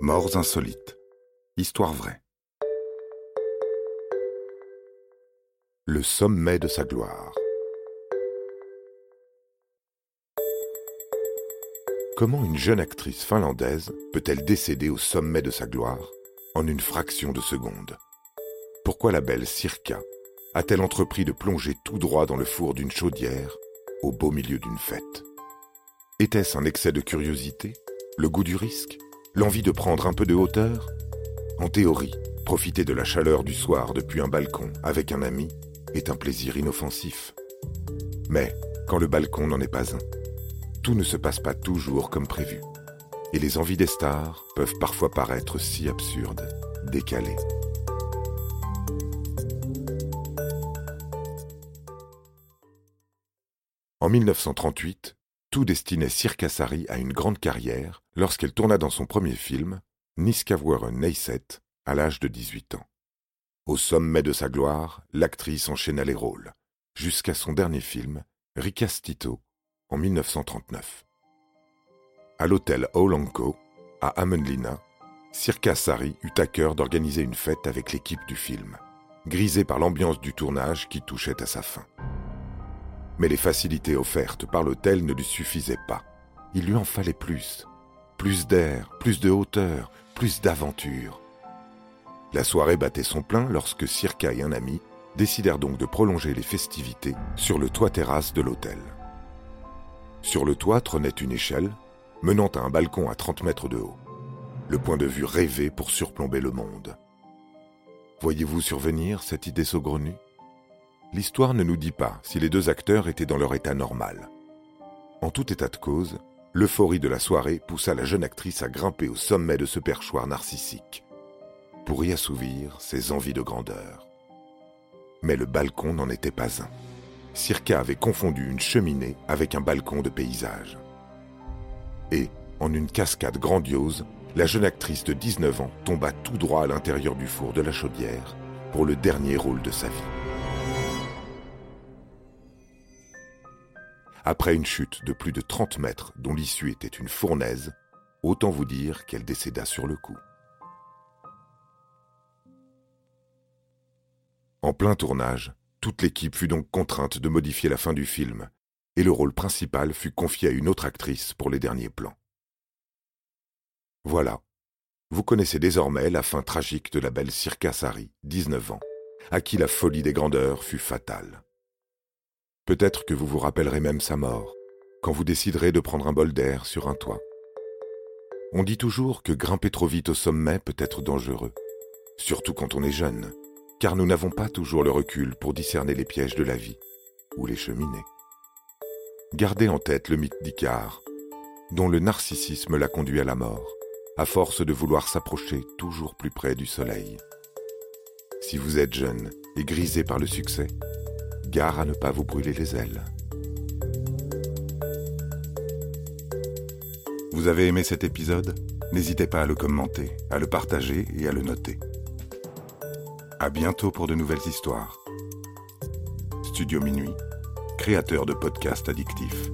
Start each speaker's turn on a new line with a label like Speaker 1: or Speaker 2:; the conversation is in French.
Speaker 1: Morts insolites. Histoire vraie. Le sommet de sa gloire. Comment une jeune actrice finlandaise peut-elle décéder au sommet de sa gloire en une fraction de seconde? Pourquoi la belle Sirka a-t-elle entrepris de plonger tout droit dans le four d'une chaudière au beau milieu d'une fête? Était-ce un excès de curiosité Le goût du risque? L'envie de prendre un peu de hauteur En théorie, profiter de la chaleur du soir depuis un balcon avec un ami est un plaisir inoffensif. Mais quand le balcon n'en est pas un, tout ne se passe pas toujours comme prévu. Et les envies des stars peuvent parfois paraître si absurdes, décalées. En 1938, tout destinait Sari à une grande carrière lorsqu'elle tourna dans son premier film, Niskavweren Neyset, à l'âge de 18 ans. Au sommet de sa gloire, l'actrice enchaîna les rôles, jusqu'à son dernier film, Ricastito, en 1939. À l'hôtel Olanko, à Amenlina, Sirka Sari eut à cœur d'organiser une fête avec l'équipe du film, grisée par l'ambiance du tournage qui touchait à sa fin. Mais les facilités offertes par l'hôtel ne lui suffisaient pas. Il lui en fallait plus. Plus d'air, plus de hauteur, plus d'aventure. La soirée battait son plein lorsque Circa et un ami décidèrent donc de prolonger les festivités sur le toit terrasse de l'hôtel. Sur le toit trônait une échelle menant à un balcon à 30 mètres de haut. Le point de vue rêvé pour surplomber le monde. Voyez-vous survenir cette idée saugrenue? L'histoire ne nous dit pas si les deux acteurs étaient dans leur état normal. En tout état de cause, l'euphorie de la soirée poussa la jeune actrice à grimper au sommet de ce perchoir narcissique, pour y assouvir ses envies de grandeur. Mais le balcon n'en était pas un. Circa avait confondu une cheminée avec un balcon de paysage. Et, en une cascade grandiose, la jeune actrice de 19 ans tomba tout droit à l'intérieur du four de la chaudière pour le dernier rôle de sa vie. Après une chute de plus de 30 mètres dont l'issue était une fournaise, autant vous dire qu'elle décéda sur le coup. En plein tournage, toute l'équipe fut donc contrainte de modifier la fin du film, et le rôle principal fut confié à une autre actrice pour les derniers plans. Voilà, vous connaissez désormais la fin tragique de la belle Sirka Sari, 19 ans, à qui la folie des grandeurs fut fatale. Peut-être que vous vous rappellerez même sa mort, quand vous déciderez de prendre un bol d'air sur un toit. On dit toujours que grimper trop vite au sommet peut être dangereux, surtout quand on est jeune, car nous n'avons pas toujours le recul pour discerner les pièges de la vie ou les cheminées. Gardez en tête le mythe d'Icare, dont le narcissisme l'a conduit à la mort, à force de vouloir s'approcher toujours plus près du soleil. Si vous êtes jeune et grisé par le succès, à ne pas vous brûler les ailes. Vous avez aimé cet épisode? N'hésitez pas à le commenter, à le partager et à le noter. À bientôt pour de nouvelles histoires. Studio Minuit, créateur de podcasts addictifs.